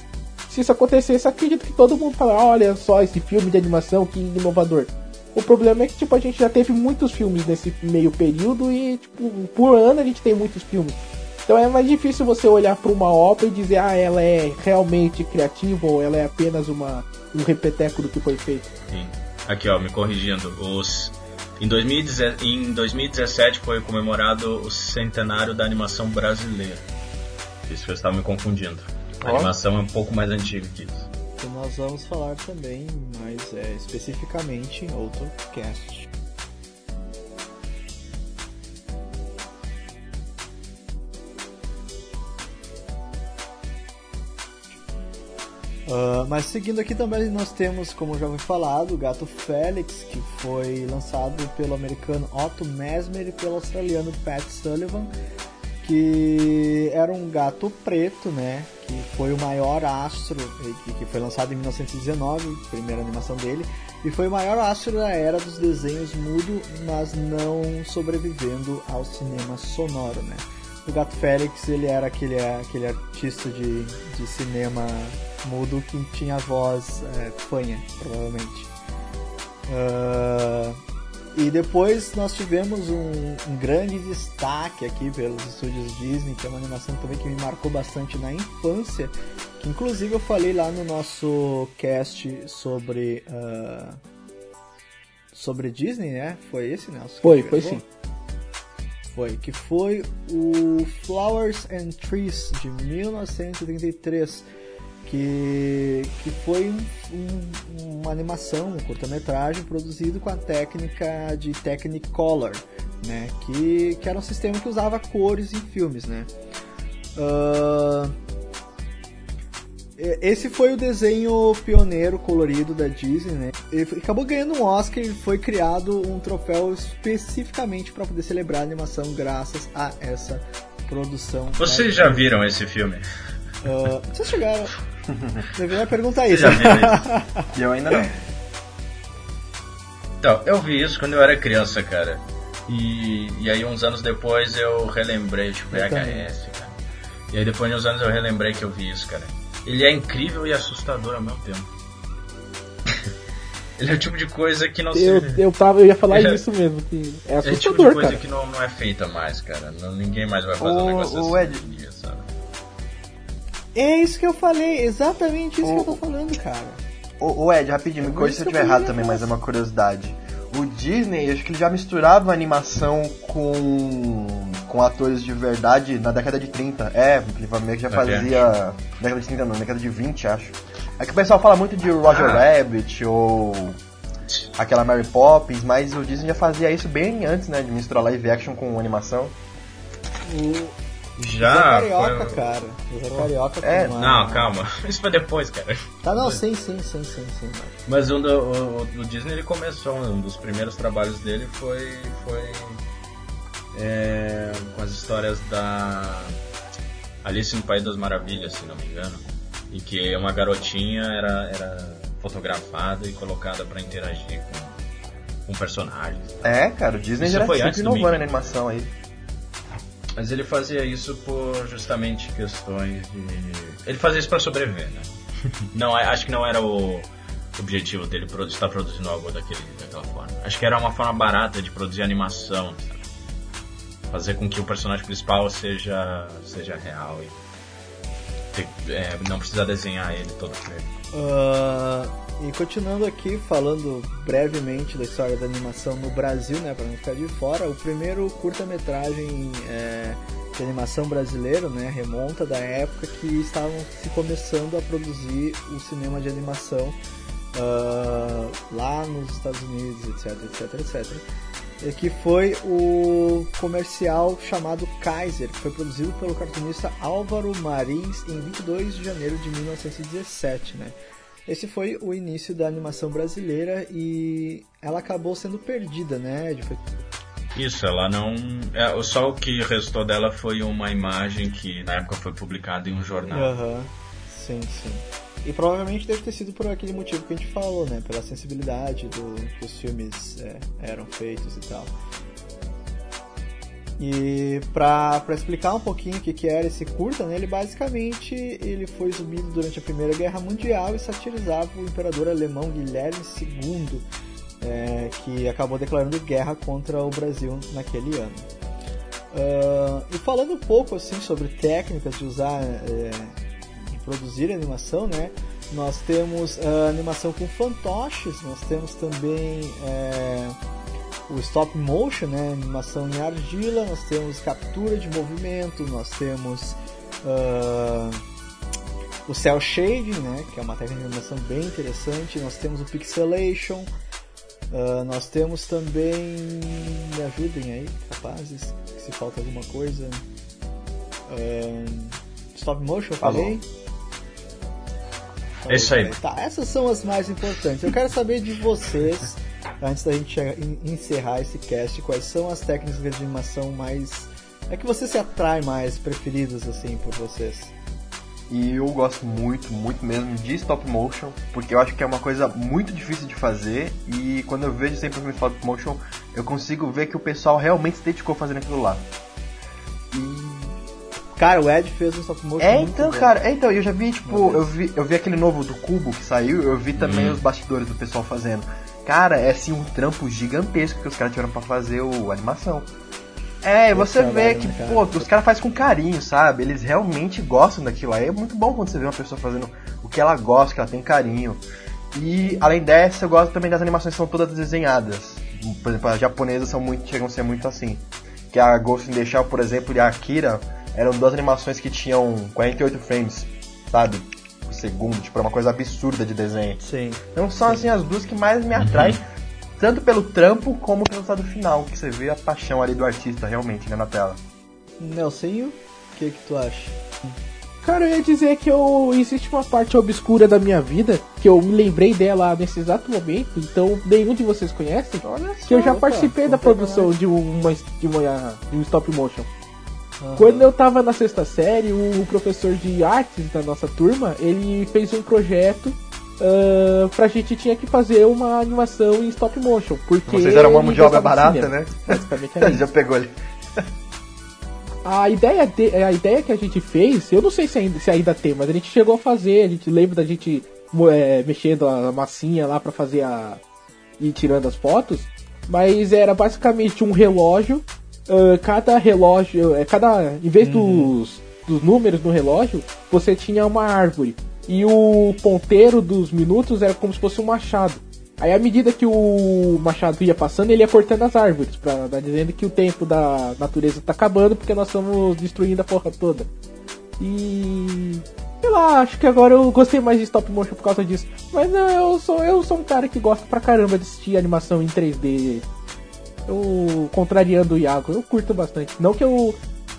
Se isso acontecesse, acredito que todo mundo fala, olha só esse filme de animação, que inovador. O problema é que, tipo, a gente já teve muitos filmes nesse meio período e, tipo, por ano a gente tem muitos filmes. Então é mais difícil você olhar para uma obra e dizer, ah, ela é realmente criativa ou ela é apenas uma, um repeteco do que foi feito. Sim. Aqui, ó, me corrigindo. Os... Em, 2017, em 2017 foi comemorado o centenário da animação brasileira. Isso que eu estava me confundindo. A Ó. animação é um pouco mais antiga que isso. Que nós vamos falar também, mas é, especificamente em outro cast. Ah, mas seguindo aqui também nós temos, como já foi falado, o Gato Félix, que foi lançado pelo americano Otto Mesmer e pelo australiano Pat Sullivan, que era um gato preto, né? Que foi o maior astro, que foi lançado em 1919, primeira animação dele, e foi o maior astro da era dos desenhos mudo, mas não sobrevivendo ao cinema sonoro, né? O Gato Félix, ele era aquele, aquele artista de, de cinema mudo que tinha voz é, fanha, provavelmente. Ah, e depois nós tivemos um, um grande destaque aqui pelos estúdios Disney, que é uma animação também que me marcou bastante na infância, que inclusive eu falei lá no nosso cast sobre ah, sobre Disney, né? Foi esse, Nelson? que Foi, foi sim. Foi, que foi o Flowers and Trees de 1933, que, que foi um- um- uma animação, um curta-metragem produzido com a técnica de Technicolor, né? Que, que era um sistema que usava cores em filmes, né? E- esse foi o desenho pioneiro colorido da Disney, né? Ele acabou ganhando um Oscar e foi criado um troféu especificamente para poder celebrar a animação graças a essa produção. Vocês né? já viram esse filme? Ah, vocês chegaram. Deveria perguntar Vocês isso. já viram isso? E eu ainda não. Então, eu vi isso quando eu era criança, cara. E, e aí uns anos depois eu relembrei, tipo, VHS, cara. E aí depois de uns anos eu relembrei que eu vi isso, cara. Ele é incrível e assustador ao mesmo tempo. *laughs* Ele é o tipo de coisa que não Eu, se. eu, tava, eu ia falar *laughs* é- isso mesmo, que é É o tipo de assustador, coisa cara. que não, não é feita mais, cara. Não- ninguém mais vai fazer O- um negócio o assim Ed- dia, sabe? É isso que eu falei, exatamente isso O- que eu tô falando, cara. O, o Ed, rapidinho, me É corrija se eu estiver errado também, mas é uma curiosidade. O Disney, acho que ele já misturava animação com, com atores de verdade na década de 30. É, ele meio que já fazia. Década de 30 não, década de 20, acho. É que o pessoal fala muito de Roger Ah. Rabbit ou aquela Mary Poppins, mas o Disney já fazia isso bem antes, né? De misturar live action com animação. Zé Já. Carioca, foi- cara. O Zé Carioca É, com uma- Não, calma. *laughs* Isso foi depois, cara. Tá, não, sim, sim, sim, sim, sim. Mas um do, o, o Disney ele começou, um dos primeiros trabalhos dele foi. foi é, com as histórias da Alice no País das Maravilhas, se não me engano. E que uma garotinha era, era fotografada e colocada pra interagir com, com personagens. É, cara, o Disney Isso já foi sempre antes do inovando na animação aí. Mas ele fazia isso por justamente questões de. Ele fazia isso pra sobreviver, né? *laughs* Não, acho que não era o objetivo dele produ- estar produzindo algo daquele, daquela forma. Acho que era uma forma barata de produzir animação, sabe? Fazer com que o personagem principal seja, seja real e ter- é, não precisar desenhar ele todo feio. Ah, e continuando aqui, falando brevemente da história da animação no Brasil, né, para não ficar de fora, o primeiro curta-metragem é, de animação brasileiro, né, remonta da época que estavam se começando a produzir o cinema de animação ah, lá nos Estados Unidos, etc, etc, etc. E que foi o comercial chamado Kaiser, que foi produzido pelo cartunista Álvaro Marins em 22 de janeiro de 1917, né? Esse foi o início da animação brasileira e ela acabou sendo perdida, né? Ed? Foi- Isso, ela não. É, só o que restou dela foi uma imagem que na época foi publicada em um jornal. Aham, sim, sim. E provavelmente deve ter sido por aquele motivo que a gente falou, né? Pela sensibilidade do que os filmes é, eram feitos e tal. E pra explicar um pouquinho o que, que era esse curta, né? Ele basicamente ele foi exibido durante a Primeira Guerra Mundial e satirizava o imperador alemão Guilherme II, é, que acabou declarando guerra contra o Brasil naquele ano. Ah, e falando um pouco assim sobre técnicas de usar é, de produzir animação, né? Nós temos a animação com fantoches, nós temos também é, o stop motion, né? Animação em argila, nós temos captura de movimento, nós temos ah, o cel shading, né? Que é uma técnica de animação bem interessante. Nós temos o pixelation, ah, nós temos também, me ajudem aí, capazes, se falta alguma coisa. Ah, stop motion, eu Falou. falei? É isso aí. Tá, essas são as mais importantes. Eu quero saber de vocês, antes da gente encerrar esse cast, quais são as técnicas de animação mais. É que você se atrai mais, preferidas assim por vocês. E eu gosto muito, muito mesmo de stop motion, porque eu acho que é uma coisa muito difícil de fazer e quando eu vejo sempre um stop motion, eu consigo ver que o pessoal realmente se dedicou fazendo aquilo lá. Cara, o Ed fez um stop motion É, muito então, bom. cara, é, então, eu já vi, tipo, eu vi, eu vi aquele novo do Cubo que saiu, eu vi também Hum. os bastidores do pessoal fazendo. Cara, é assim um trampo gigantesco que os caras tiveram pra fazer o a animação. É, e você vê que, cara? pô, os caras fazem com carinho, sabe? Eles realmente gostam daquilo aí. É muito bom quando você vê uma pessoa fazendo o que ela gosta, que ela tem carinho. E além dessa, eu gosto também das animações que são todas desenhadas. Por exemplo, as japonesas são muito, chegam a ser muito assim. Que a Ghost in the Shell, por exemplo, e a Akira eram duas animações que tinham 48 frames, sabe? Segundo, tipo, é uma coisa absurda de desenho. Sim. Então são assim as duas que mais me atraem, tanto pelo trampo como pelo resultado final, que você vê a paixão ali do artista realmente, né, na tela. Nelsinho, o que que tu acha? Cara, eu ia dizer que eu, existe uma parte obscura da minha vida que eu me lembrei dela nesse exato momento, então nenhum de vocês conhece. Olha Que eu já opa, participei da produção de uma, de uma de um stop motion. Quando eu tava na sexta série, o professor de artes da nossa turma, ele fez um projeto ah, pra gente tinha que fazer uma animação em stop motion. Porque Vocês eram uma mão de obra barata, cinema. né? Basicamente era *laughs* já pegou ali. A ideia, de- a ideia que a gente fez, eu não sei se ainda, se ainda tem, mas a gente chegou a fazer, a gente lembra da gente é, mexendo a massinha lá pra fazer a, ir tirando as fotos, mas era basicamente um relógio. Uh, cada relógio, é cada, em vez uhum. dos, dos números no relógio, você tinha uma árvore e o ponteiro dos minutos era como se fosse um machado. Aí à medida que o machado ia passando, ele ia cortando as árvores, pra, pra dizendo que o tempo da natureza tá acabando porque nós estamos destruindo a porra toda. E. Sei lá, acho que agora eu gostei mais de stop motion por causa disso. Mas não, eu sou, eu sou um cara que gosta pra caramba de assistir animação em 3D. Eu, contrariando o Iago, eu curto bastante. Não que eu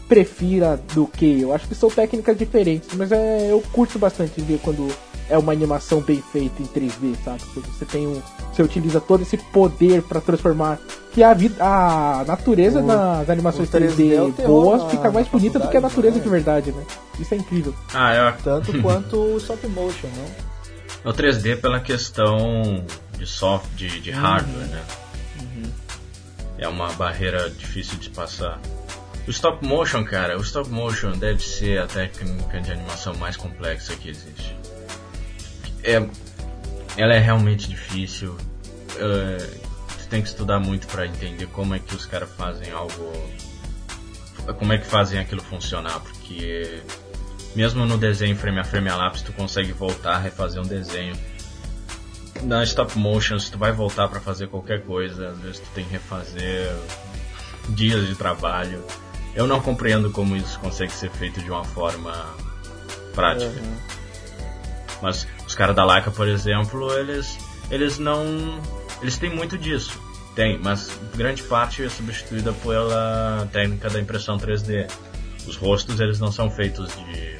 prefira do que, eu acho que são técnicas diferentes, mas é, eu curto bastante ver quando é uma animação bem feita em 3D, sabe? Você tem um, você utiliza todo esse poder para transformar que a vida, a natureza o, nas animações 3D, 3D boas fica mais bonita do que a natureza né? de verdade, né? Isso é incrível. Ah, eu... tanto *laughs* quanto o stop motion, não? O 3D pela questão de software, de, de uhum. hardware, né? É uma barreira difícil de passar. O stop motion, cara, o stop motion deve ser a técnica de animação mais complexa que existe é, ela é realmente difícil. Uh, você tem que estudar muito para entender como é que os caras fazem algo, como é que fazem aquilo funcionar, porque mesmo no desenho frame a frame a lápis tu consegue voltar, refazer um desenho. Na stop motion, se tu vai voltar para fazer qualquer coisa, às vezes tu tem que refazer dias de trabalho. Eu não compreendo como isso consegue ser feito de uma forma prática. Uhum. Mas os caras da Leica, por exemplo, eles, eles não. Eles têm muito disso. Tem, mas grande parte é substituída pela técnica da impressão 3D. Os rostos eles não são feitos de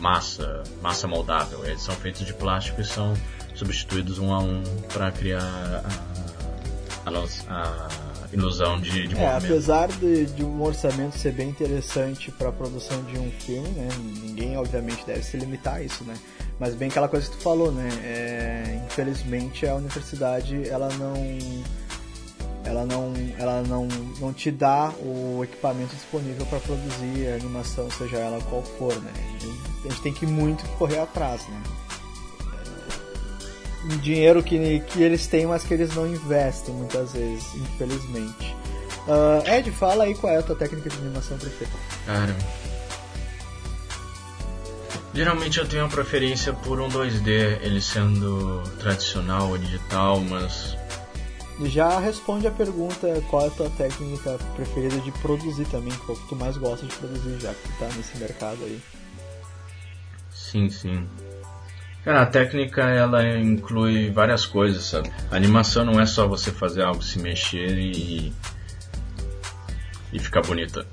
massa, massa moldável, eles são feitos de plástico e são substituídos um a um para criar a, a, a, ilusão de, de é, Apesar de, de, um orçamento ser bem interessante para a produção de um filme, né, ninguém obviamente deve se limitar a isso, né? Mas bem aquela coisa que tu falou, né? É, infelizmente a universidade ela não ela não ela não, não te dá o equipamento disponível para produzir a animação, seja ela qual for, né? A gente tem que muito correr atrás, né? Um dinheiro que, que eles têm, mas que eles não investem muitas vezes, infelizmente. Uh, Ed, fala aí qual é a tua técnica de animação preferida. Cara, Geralmente eu tenho uma preferência por um 2D, ele sendo tradicional ou digital, mas. Já responde a pergunta qual é a tua técnica preferida de produzir também, qual que tu mais gosta de produzir já que tu tá nesse mercado aí. Sim, sim. Cara, a técnica ela inclui várias coisas, sabe? A animação não é só você fazer algo se mexer e. e ficar bonita.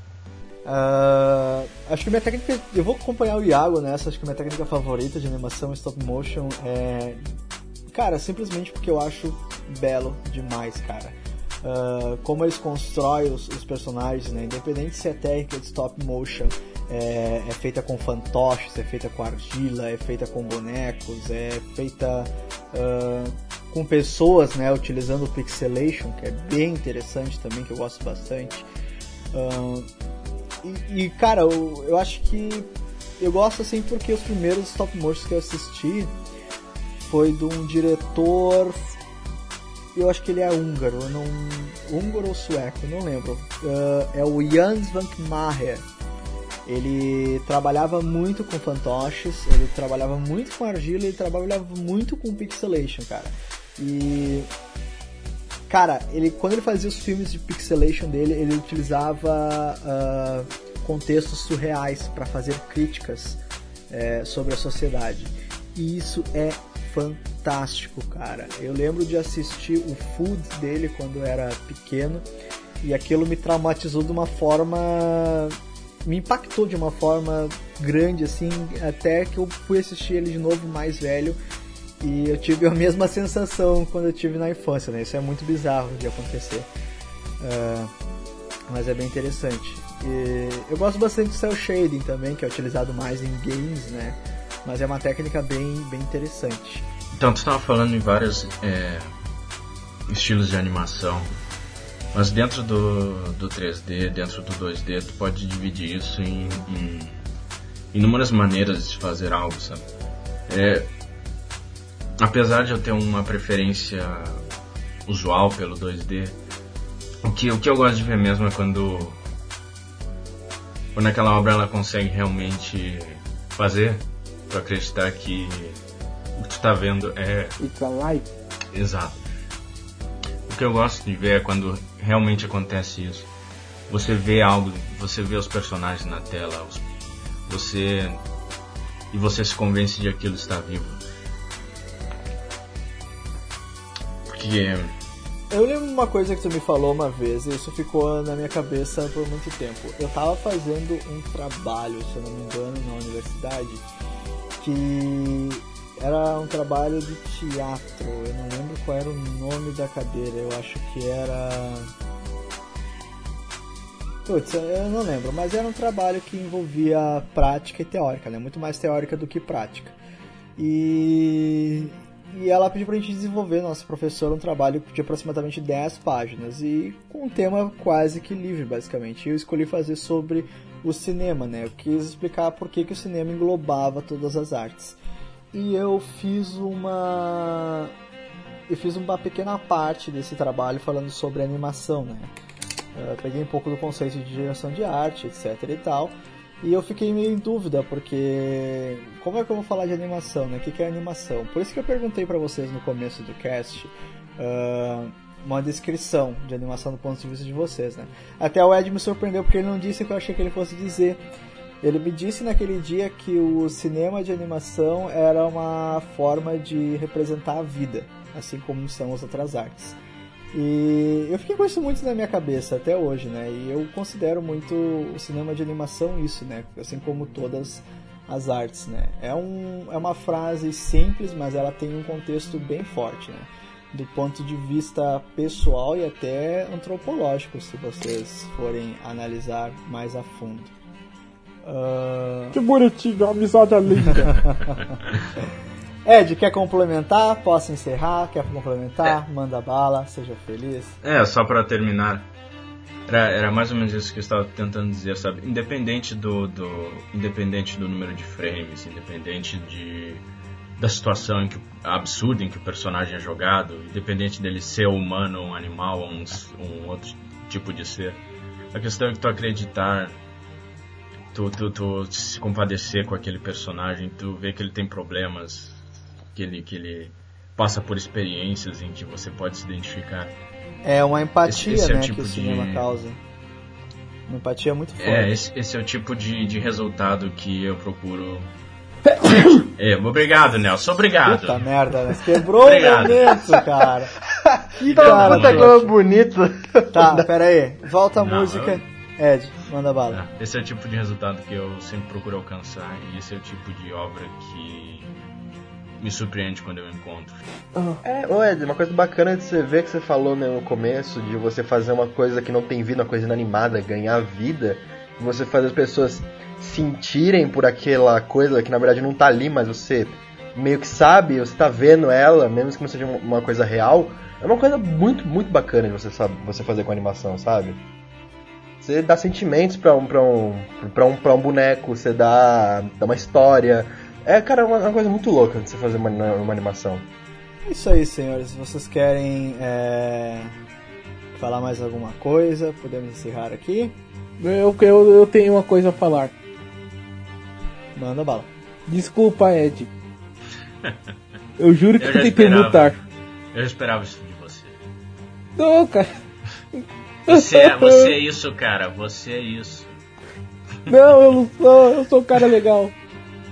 Uh, acho que minha técnica. Eu vou acompanhar o Iago nessa. Acho que minha técnica favorita de animação stop motion é. Cara, simplesmente porque eu acho belo demais, cara. Uh, como eles constroem os, os, personagens, né? Independente se é técnica de stop motion é, é, feita com fantoches, é feita com argila, é feita com bonecos, é feita uh, com pessoas, né? Utilizando o pixelation, que é bem interessante também, que eu gosto bastante. Uh, e, e, cara, eu, eu acho que eu gosto assim porque os primeiros stop motions que eu assisti foi de um diretor. Eu acho que ele é húngaro, não. húngaro ou sueco, não lembro. Uh, é o Jans van Maher. Ele trabalhava muito com fantoches, ele trabalhava muito com argila, ele trabalhava muito com pixelation, cara. E Cara, ele quando ele fazia os filmes de pixelation dele, ele utilizava uh, contextos surreais para fazer críticas é, sobre a sociedade. E isso é fantástico, cara. Eu lembro de assistir o Food dele quando eu era pequeno e aquilo me traumatizou de uma forma me impactou de uma forma grande assim, até que eu fui assistir ele de novo mais velho e eu tive a *laughs* mesma sensação quando eu tive na infância, né? Isso é muito bizarro de acontecer. Uh, mas é bem interessante. E eu gosto bastante do cel shading também, que é utilizado mais em games, né? Mas é uma técnica bem, bem interessante. Então, tu estava falando em vários é, estilos de animação. Mas dentro do, do 3D, dentro do 2D, tu pode dividir isso em, em inúmeras maneiras de fazer algo, sabe? É, apesar de eu ter uma preferência usual pelo 2D. O que, o que eu gosto de ver mesmo é quando quando aquela obra ela consegue realmente fazer para acreditar que o que tu tá vendo é It's alive. exato. Que eu gosto de ver é quando realmente acontece isso. Você vê algo, você vê os personagens na tela, você e você se convence de aquilo está vivo. Porque Eu lembro uma coisa que tu me falou uma vez e isso ficou na minha cabeça por muito tempo. Eu tava fazendo um trabalho, se eu não me engano, na universidade, que era um trabalho de teatro. Eu não lembro qual era o nome da cadeira, eu acho que era. Putz, eu não lembro, mas era um trabalho que envolvia prática e teórica, né? Muito mais teórica do que prática. E, e ela pediu pra gente desenvolver, nossa professora, um trabalho de aproximadamente 10 páginas e com um tema quase que livre, basicamente. Eu escolhi fazer sobre o cinema, né? Eu quis explicar por que, que o cinema englobava todas as artes. E eu fiz uma eu fiz uma pequena parte desse trabalho falando sobre animação, né? Eu peguei um pouco do conceito de direção de arte, etc e tal. E eu fiquei meio em dúvida, porque como é que eu vou falar de animação, né? O que que é animação? Por isso que eu perguntei pra vocês no começo do cast ah, uma descrição de animação do ponto de vista de vocês, né? Até o Ed me surpreendeu porque ele não disse o que eu achei que ele fosse dizer. Ele me disse naquele dia que o cinema de animação era uma forma de representar a vida, assim como são as outras artes. E eu fiquei com isso muito na minha cabeça até hoje, né? E eu considero muito o cinema de animação isso, né? Assim como todas as artes, né? É, um, é uma frase simples, mas ela tem um contexto bem forte, né? Do ponto de vista pessoal e até antropológico, se vocês forem analisar mais a fundo. Ah, Que bonitinho, a amizade é linda. *laughs* Ed, quer complementar? Posso encerrar? Quer complementar? Manda bala, seja feliz. É, só pra terminar. Era, era mais ou menos isso que eu estava tentando dizer, sabe? Independente do, do independente do número de frames, independente de da situação em que absurda em que o personagem é jogado, independente dele ser humano, um animal ou um, um outro tipo de ser. A questão é que tu acreditar, tu, tu, tu se compadecer com aquele personagem, tu vê que ele tem problemas, que ele, que ele passa por experiências em que você pode se identificar. É uma empatia, Esse- esse é o né, tipo que o de- cinema causa. Uma empatia muito forte. É, esse, esse é o tipo de, de resultado que eu procuro. *coughs* é, obrigado, Nelson, obrigado. Puta merda, né? Quebrou o Obrigado. momento, cara. *laughs* Que cara, puta gente. coisa bonita. Tá, *laughs* pera aí. Volta a Não, música. Ed, manda bala. É, Esse é o tipo de resultado que eu sempre procuro alcançar e esse é o tipo de obra que me surpreende quando eu encontro. É, ô Ed, uma coisa bacana de você ver que você falou né, no começo, de você fazer uma coisa que não tem vida, uma coisa inanimada, ganhar vida, você fazer as pessoas sentirem por aquela coisa que na verdade não tá ali, mas você meio que sabe, você tá vendo ela, mesmo que não seja uma coisa real, é uma coisa muito, muito bacana de você, sabe, você fazer com animação, sabe? Você dá sentimentos pra um, pra um, pra um, pra um boneco, você dá, dá uma história. É, cara, uma, uma coisa muito louca de você fazer uma, uma animação. É isso aí, senhores. Se vocês querem é, falar mais alguma coisa, podemos encerrar aqui. eu, eu, eu tenho uma coisa a falar. Manda bala. Desculpa, Ed. Eu juro que Eu tentei mutar. Eu esperava isso de você. Não, cara. Você é, você é isso, cara, você é isso. Não, eu não sou, eu sou um cara legal.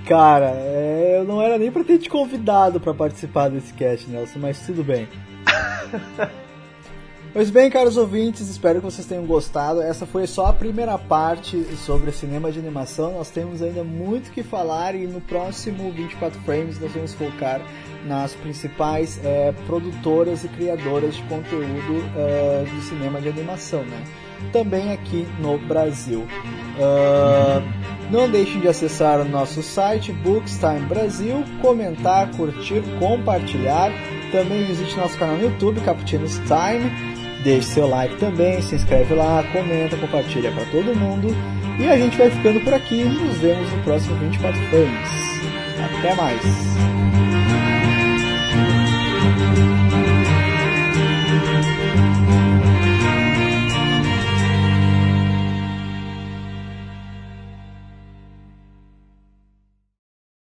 Cara, é, eu não era nem pra ter te convidado pra participar desse cast, Nelson, mas tudo bem. *laughs* Pois bem, caros ouvintes, espero que vocês tenham gostado. Essa foi só a primeira parte sobre cinema de animação. Nós temos ainda muito que falar e no próximo 24 Frames nós vamos focar nas principais é, produtoras e criadoras de conteúdo é, de cinema de animação, né? Também aqui no Brasil. Ah, não deixem de acessar o nosso site Bookstime Brasil, comentar, curtir, compartilhar. Também visite nosso canal no YouTube, Cappuccino's Time. Deixe seu like também, se inscreve lá, comenta, compartilha para todo mundo. E a gente vai ficando por aqui. Nos vemos no próximo 24 Frames. Até mais!